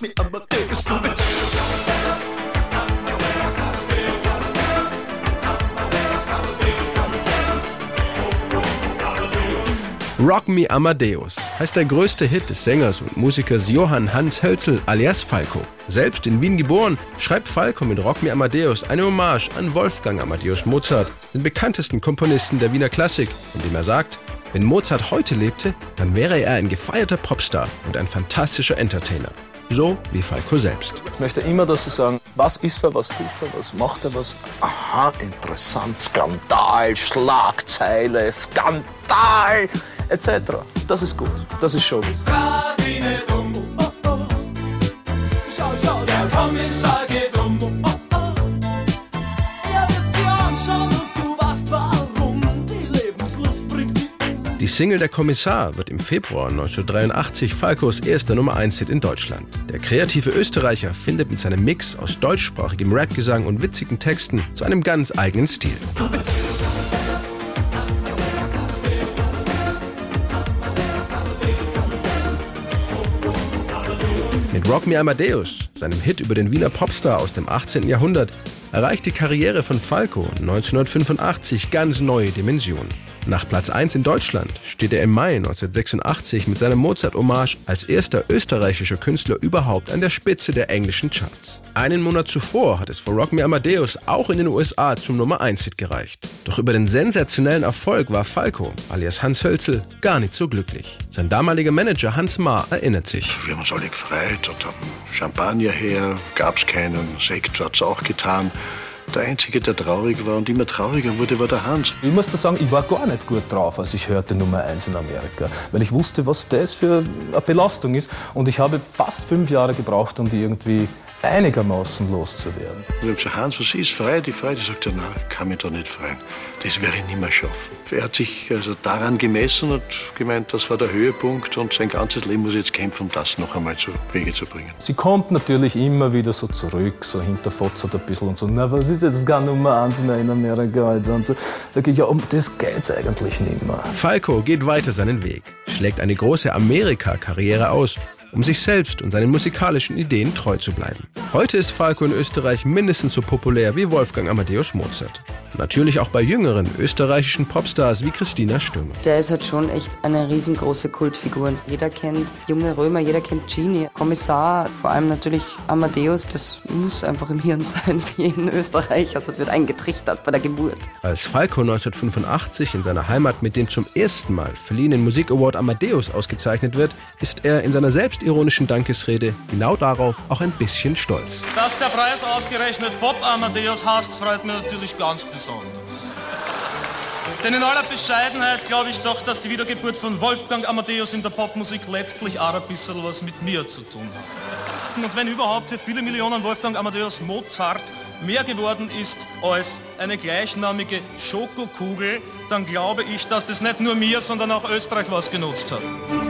rock me Amadeus, do it. Rock Me Amadeus heißt der größte Hit des Sängers und Musikers Johann Hans Hölzel alias Falco. Selbst in Wien geboren, schreibt Falco mit Rock Me Amadeus eine Hommage an Wolfgang Amadeus Mozart, den bekanntesten Komponisten der Wiener Klassik, indem er sagt, wenn Mozart heute lebte, dann wäre er ein gefeierter Popstar und ein fantastischer Entertainer. So wie Falco selbst. Ich möchte immer, dass sie sagen, was ist er, was tut er, was macht er, was. Aha, interessant, Skandal, Schlagzeile, Skandal, etc. Das ist gut, das ist Showbiz. Der Kommissar Single Der Kommissar wird im Februar 1983 Falcos erster Nummer 1-Hit in Deutschland. Der kreative Österreicher findet mit seinem Mix aus deutschsprachigem Rapgesang und witzigen Texten zu einem ganz eigenen Stil. Mit Rock Me Amadeus, seinem Hit über den Wiener Popstar aus dem 18. Jahrhundert, erreicht die Karriere von Falco 1985 ganz neue Dimensionen. Nach Platz 1 in Deutschland steht er im Mai 1986 mit seiner Mozart-Hommage als erster österreichischer Künstler überhaupt an der Spitze der englischen Charts. Einen Monat zuvor hat es für Rock Me Amadeus auch in den USA zum Nummer 1-Hit gereicht. Doch über den sensationellen Erfolg war Falco, alias Hans Hölzel, gar nicht so glücklich. Sein damaliger Manager Hans Maar erinnert sich. Wir haben uns alle gefreut und haben Champagner her, gab's keinen, Sekt hat's auch getan. Der Einzige, der traurig war und immer trauriger wurde, war der Hans. Ich muss da sagen, ich war gar nicht gut drauf, als ich hörte Nummer 1 in Amerika, weil ich wusste, was das für eine Belastung ist. Und ich habe fast fünf Jahre gebraucht, um die irgendwie einigermaßen loszuwerden. Und ich gesagt, Hans, was ist? Frei die Freude? Sagt er, nein, ich kann mich da nicht freuen. Das werde ich nicht mehr schaffen. Er hat sich also daran gemessen und gemeint, das war der Höhepunkt und sein ganzes Leben muss jetzt kämpfen, um das noch einmal zu Wege zu bringen. Sie kommt natürlich immer wieder so zurück, so hinterfotzert ein bisschen und so, na, was ist jetzt gar Nummer 1 mehr in Amerika heute? Und so sage ich, ja, um das geht's eigentlich nicht mehr. Falco geht weiter seinen Weg, schlägt eine große Amerika-Karriere aus, um sich selbst und seinen musikalischen Ideen treu zu bleiben. Heute ist Falco in Österreich mindestens so populär wie Wolfgang Amadeus Mozart. Natürlich auch bei jüngeren österreichischen Popstars wie Christina Stürmer. Der ist halt schon echt eine riesengroße Kultfigur. Jeder kennt junge Römer, jeder kennt Genie. Kommissar, vor allem natürlich Amadeus, das muss einfach im Hirn sein, wie in Österreich. Also es wird eingetrichtert bei der Geburt. Als Falco 1985 in seiner Heimat mit dem zum ersten Mal verliehenen Musikaward Amadeus ausgezeichnet wird, ist er in seiner selbstironischen Dankesrede genau darauf auch ein bisschen stolz. Dass der Preis ausgerechnet Bob Amadeus hasst, freut mich natürlich ganz besonders. Denn in aller Bescheidenheit glaube ich doch, dass die Wiedergeburt von Wolfgang Amadeus in der Popmusik letztlich auch ein bisschen was mit mir zu tun hat. Und wenn überhaupt für viele Millionen Wolfgang Amadeus Mozart mehr geworden ist als eine gleichnamige Schokokugel, dann glaube ich, dass das nicht nur mir, sondern auch Österreich was genutzt hat.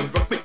man Rock Me